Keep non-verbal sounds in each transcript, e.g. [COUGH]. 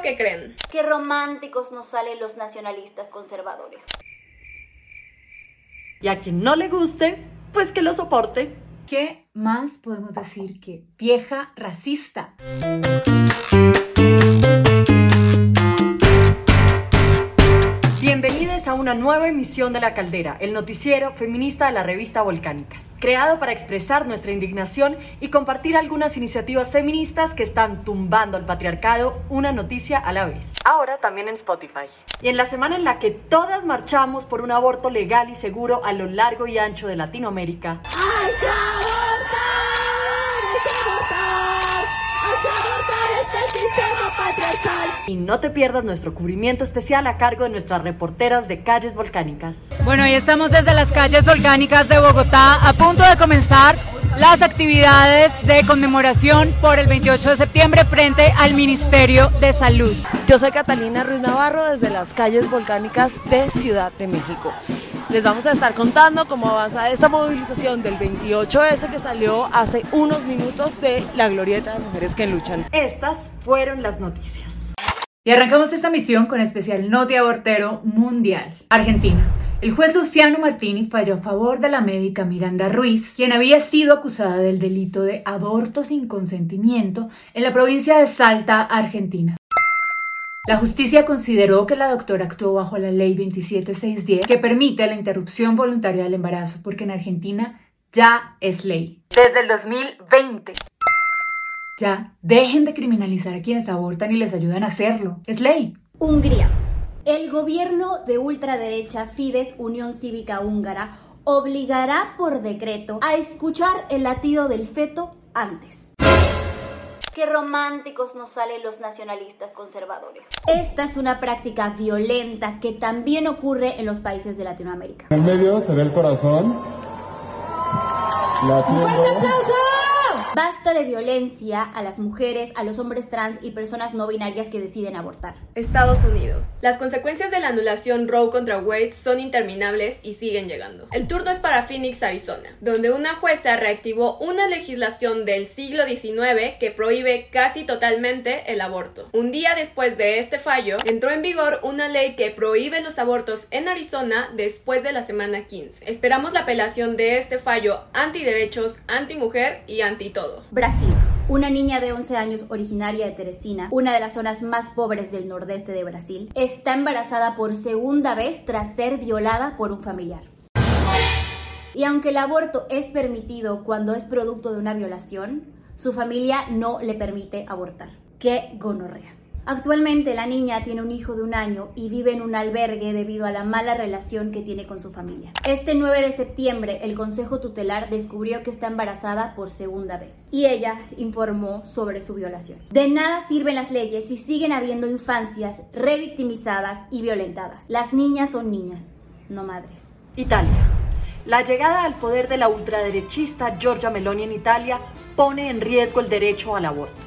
lo que creen. Qué románticos nos salen los nacionalistas conservadores. Y a quien no le guste, pues que lo soporte. ¿Qué más podemos decir que vieja racista? Una nueva emisión de La Caldera, el noticiero feminista de la revista Volcánicas, creado para expresar nuestra indignación y compartir algunas iniciativas feministas que están tumbando al patriarcado una noticia a la vez. Ahora también en Spotify. Y en la semana en la que todas marchamos por un aborto legal y seguro a lo largo y ancho de Latinoamérica. ¡Hay que abortar! ¡Hay que este sistema patriarcal! Y no te pierdas nuestro cubrimiento especial a cargo de nuestras reporteras de calles volcánicas. Bueno, y estamos desde las calles volcánicas de Bogotá a punto de comenzar las actividades de conmemoración por el 28 de septiembre frente al Ministerio de Salud. Yo soy Catalina Ruiz Navarro desde las calles volcánicas de Ciudad de México. Les vamos a estar contando cómo avanza esta movilización del 28S que salió hace unos minutos de la glorieta de mujeres que luchan. Estas fueron las noticias. Y arrancamos esta misión con especial Noti Abortero Mundial. Argentina. El juez Luciano Martini falló a favor de la médica Miranda Ruiz, quien había sido acusada del delito de aborto sin consentimiento en la provincia de Salta, Argentina. La justicia consideró que la doctora actuó bajo la ley 27610 que permite la interrupción voluntaria del embarazo porque en Argentina ya es ley. Desde el 2020. Ya, dejen de criminalizar a quienes abortan y les ayudan a hacerlo. Es ley. Hungría. El gobierno de ultraderecha Fidesz Unión Cívica Húngara obligará por decreto a escuchar el latido del feto antes. Qué románticos nos salen los nacionalistas conservadores. Esta es una práctica violenta que también ocurre en los países de Latinoamérica. En el medio se ve el corazón. Latiendo. Basta de violencia a las mujeres, a los hombres trans y personas no binarias que deciden abortar. Estados Unidos. Las consecuencias de la anulación Roe contra Wade son interminables y siguen llegando. El turno es para Phoenix, Arizona, donde una jueza reactivó una legislación del siglo XIX que prohíbe casi totalmente el aborto. Un día después de este fallo, entró en vigor una ley que prohíbe los abortos en Arizona después de la semana 15. Esperamos la apelación de este fallo antiderechos, antimujer y anti Brasil. Una niña de 11 años originaria de Teresina, una de las zonas más pobres del nordeste de Brasil, está embarazada por segunda vez tras ser violada por un familiar. Y aunque el aborto es permitido cuando es producto de una violación, su familia no le permite abortar. ¡Qué gonorrea! Actualmente la niña tiene un hijo de un año y vive en un albergue debido a la mala relación que tiene con su familia. Este 9 de septiembre el Consejo Tutelar descubrió que está embarazada por segunda vez y ella informó sobre su violación. De nada sirven las leyes si siguen habiendo infancias revictimizadas y violentadas. Las niñas son niñas, no madres. Italia. La llegada al poder de la ultraderechista Giorgia Meloni en Italia pone en riesgo el derecho al aborto.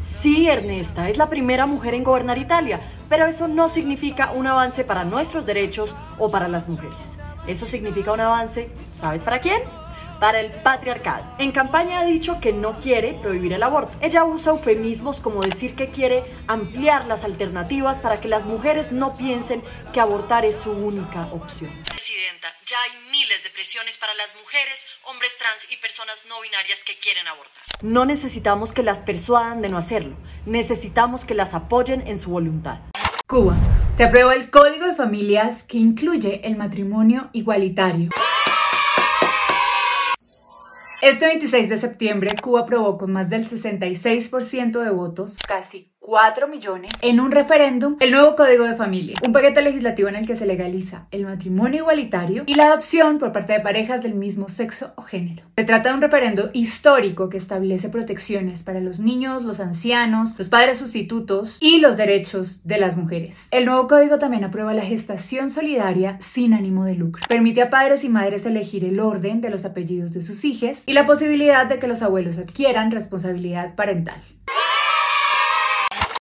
Sí, Ernesta, es la primera mujer en gobernar Italia, pero eso no significa un avance para nuestros derechos o para las mujeres. Eso significa un avance, ¿sabes para quién? Para el patriarcado. En campaña ha dicho que no quiere prohibir el aborto. Ella usa eufemismos como decir que quiere ampliar las alternativas para que las mujeres no piensen que abortar es su única opción. Ya hay miles de presiones para las mujeres, hombres trans y personas no binarias que quieren abortar. No necesitamos que las persuadan de no hacerlo, necesitamos que las apoyen en su voluntad. Cuba. Se aprueba el Código de Familias que incluye el matrimonio igualitario. Este 26 de septiembre, Cuba aprobó con más del 66% de votos, casi 4 millones, en un referéndum el nuevo Código de Familia, un paquete legislativo en el que se legaliza el matrimonio igualitario y la adopción por parte de parejas del mismo sexo o género. Se trata de un referendo histórico que establece protecciones para los niños, los ancianos, los padres sustitutos y los derechos de las mujeres. El nuevo código también aprueba la gestación solidaria sin ánimo de lucro. Permite a padres y madres elegir el orden de los apellidos de sus hijos y la posibilidad de que los abuelos adquieran responsabilidad parental.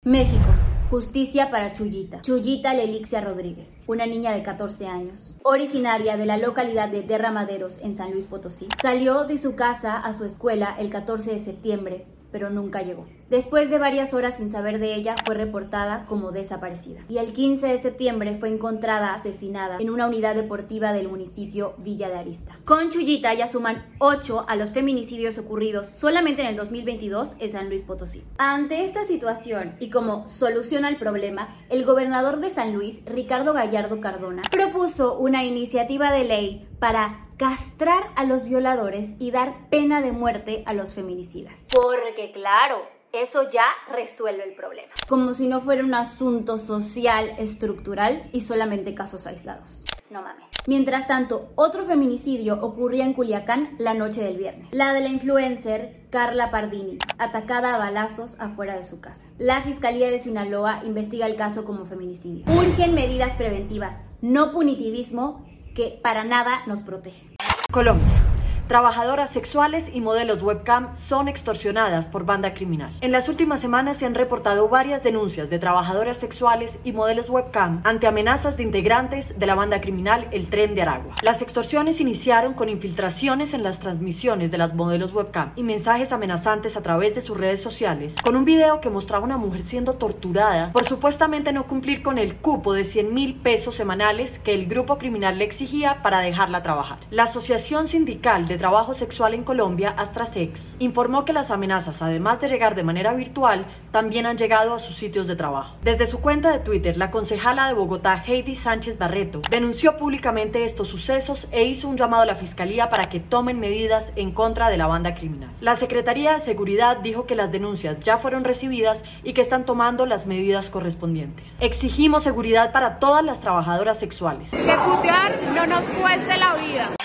México. Justicia para Chuyita. Chuyita Lelixia Rodríguez, una niña de 14 años, originaria de la localidad de Derramaderos en San Luis Potosí. Salió de su casa a su escuela el 14 de septiembre, pero nunca llegó. Después de varias horas sin saber de ella, fue reportada como desaparecida. Y el 15 de septiembre fue encontrada asesinada en una unidad deportiva del municipio Villa de Arista. Con Chuyita ya suman 8 a los feminicidios ocurridos solamente en el 2022 en San Luis Potosí. Ante esta situación y como solución al problema, el gobernador de San Luis, Ricardo Gallardo Cardona, propuso una iniciativa de ley para castrar a los violadores y dar pena de muerte a los feminicidas. Porque claro, eso ya resuelve el problema. Como si no fuera un asunto social, estructural y solamente casos aislados. No mames. Mientras tanto, otro feminicidio ocurría en Culiacán la noche del viernes. La de la influencer Carla Pardini, atacada a balazos afuera de su casa. La Fiscalía de Sinaloa investiga el caso como feminicidio. Urgen medidas preventivas, no punitivismo que para nada nos protege. Colombia. Trabajadoras sexuales y modelos webcam son extorsionadas por banda criminal. En las últimas semanas se han reportado varias denuncias de trabajadoras sexuales y modelos webcam ante amenazas de integrantes de la banda criminal El Tren de Aragua. Las extorsiones iniciaron con infiltraciones en las transmisiones de las modelos webcam y mensajes amenazantes a través de sus redes sociales, con un video que mostraba una mujer siendo torturada por supuestamente no cumplir con el cupo de 100 mil pesos semanales que el grupo criminal le exigía para dejarla trabajar. La Asociación Sindical de Trabajo Sexual en Colombia, Astrasex, informó que las amenazas, además de llegar de manera virtual, también han llegado a sus sitios de trabajo. Desde su cuenta de Twitter, la concejala de Bogotá, Heidi Sánchez Barreto, denunció públicamente estos sucesos e hizo un llamado a la Fiscalía para que tomen medidas en contra de la banda criminal. La Secretaría de Seguridad dijo que las denuncias ya fueron recibidas y que están tomando las medidas correspondientes. Exigimos seguridad para todas las trabajadoras sexuales. Que putear no nos cueste la vida.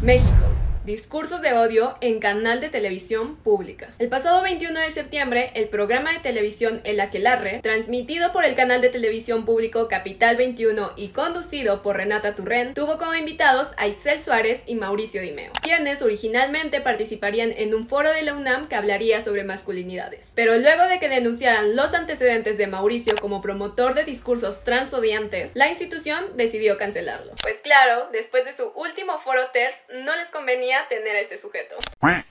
México. Discursos de odio en canal de televisión pública. El pasado 21 de septiembre, el programa de televisión El Aquelarre, transmitido por el canal de televisión público Capital 21 y conducido por Renata Turren, tuvo como invitados a Itzel Suárez y Mauricio Dimeo, quienes originalmente participarían en un foro de la UNAM que hablaría sobre masculinidades. Pero luego de que denunciaran los antecedentes de Mauricio como promotor de discursos transodiantes, la institución decidió cancelarlo. Pues claro, después de su último foro TER, no les convenía tener a este sujeto.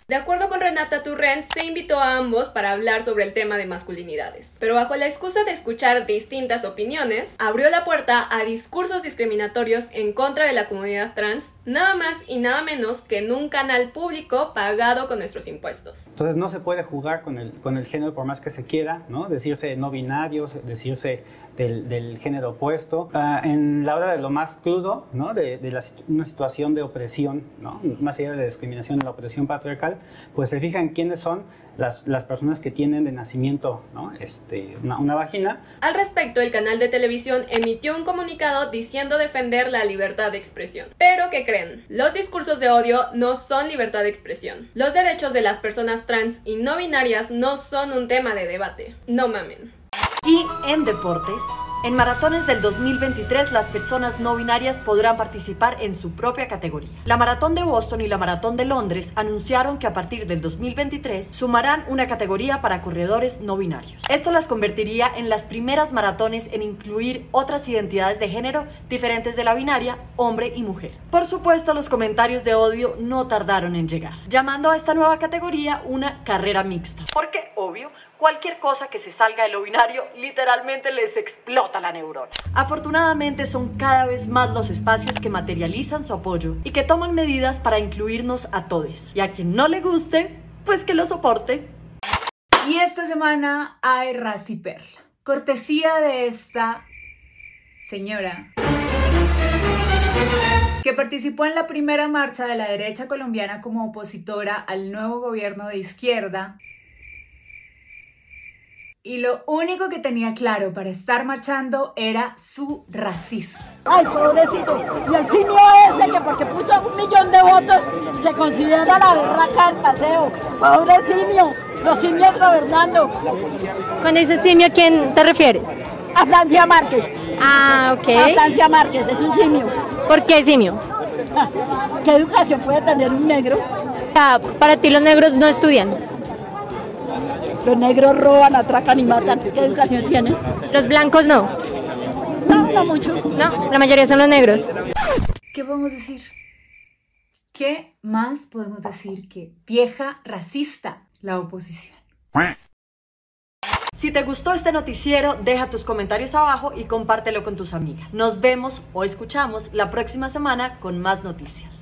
De acuerdo con Renata Turrent, se invitó a ambos para hablar sobre el tema de masculinidades, pero bajo la excusa de escuchar distintas opiniones, abrió la puerta a discursos discriminatorios en contra de la comunidad trans, nada más y nada menos que en un canal público pagado con nuestros impuestos. Entonces no se puede jugar con el, con el género por más que se quiera, ¿no? Decirse no binarios, decirse del, del género opuesto. Ah, en la hora de lo más crudo, ¿no? De, de la, una situación de opresión, ¿no? Más allá de la discriminación, de la opresión patriarcal, pues se fijan quiénes son las, las personas que tienen de nacimiento ¿no? este, una, una vagina. Al respecto, el canal de televisión emitió un comunicado diciendo defender la libertad de expresión. Pero, ¿qué creen? Los discursos de odio no son libertad de expresión. Los derechos de las personas trans y no binarias no son un tema de debate. No mamen. Y en deportes, en maratones del 2023 las personas no binarias podrán participar en su propia categoría. La maratón de Boston y la maratón de Londres anunciaron que a partir del 2023 sumarán una categoría para corredores no binarios. Esto las convertiría en las primeras maratones en incluir otras identidades de género diferentes de la binaria, hombre y mujer. Por supuesto, los comentarios de odio no tardaron en llegar, llamando a esta nueva categoría una carrera mixta. Porque, obvio, cualquier cosa que se salga de lo binario literalmente les explota la neurona. Afortunadamente son cada vez más los espacios que materializan su apoyo y que toman medidas para incluirnos a todos. Y a quien no le guste, pues que lo soporte. Y esta semana hay Razi Perla. Cortesía de esta señora que participó en la primera marcha de la derecha colombiana como opositora al nuevo gobierno de izquierda y lo único que tenía claro para estar marchando era su racismo. Ay, pobrecito. Y el simio ese que porque puso un millón de votos se considera la berraca del paseo. Pobre simio. Los simios gobernando. Cuando dices simio, ¿a quién te refieres? A Francia Márquez. Ah, ok. A Francia Márquez, es un simio. ¿Por qué simio? [LAUGHS] ¿Qué educación puede tener un negro? Ah, para ti los negros no estudian. Los negros roban, atracan y matan. ¿Qué educación tienen? Los blancos no. No, no mucho. No, la mayoría son los negros. ¿Qué podemos decir? ¿Qué más podemos decir que vieja racista la oposición? Si te gustó este noticiero, deja tus comentarios abajo y compártelo con tus amigas. Nos vemos o escuchamos la próxima semana con más noticias.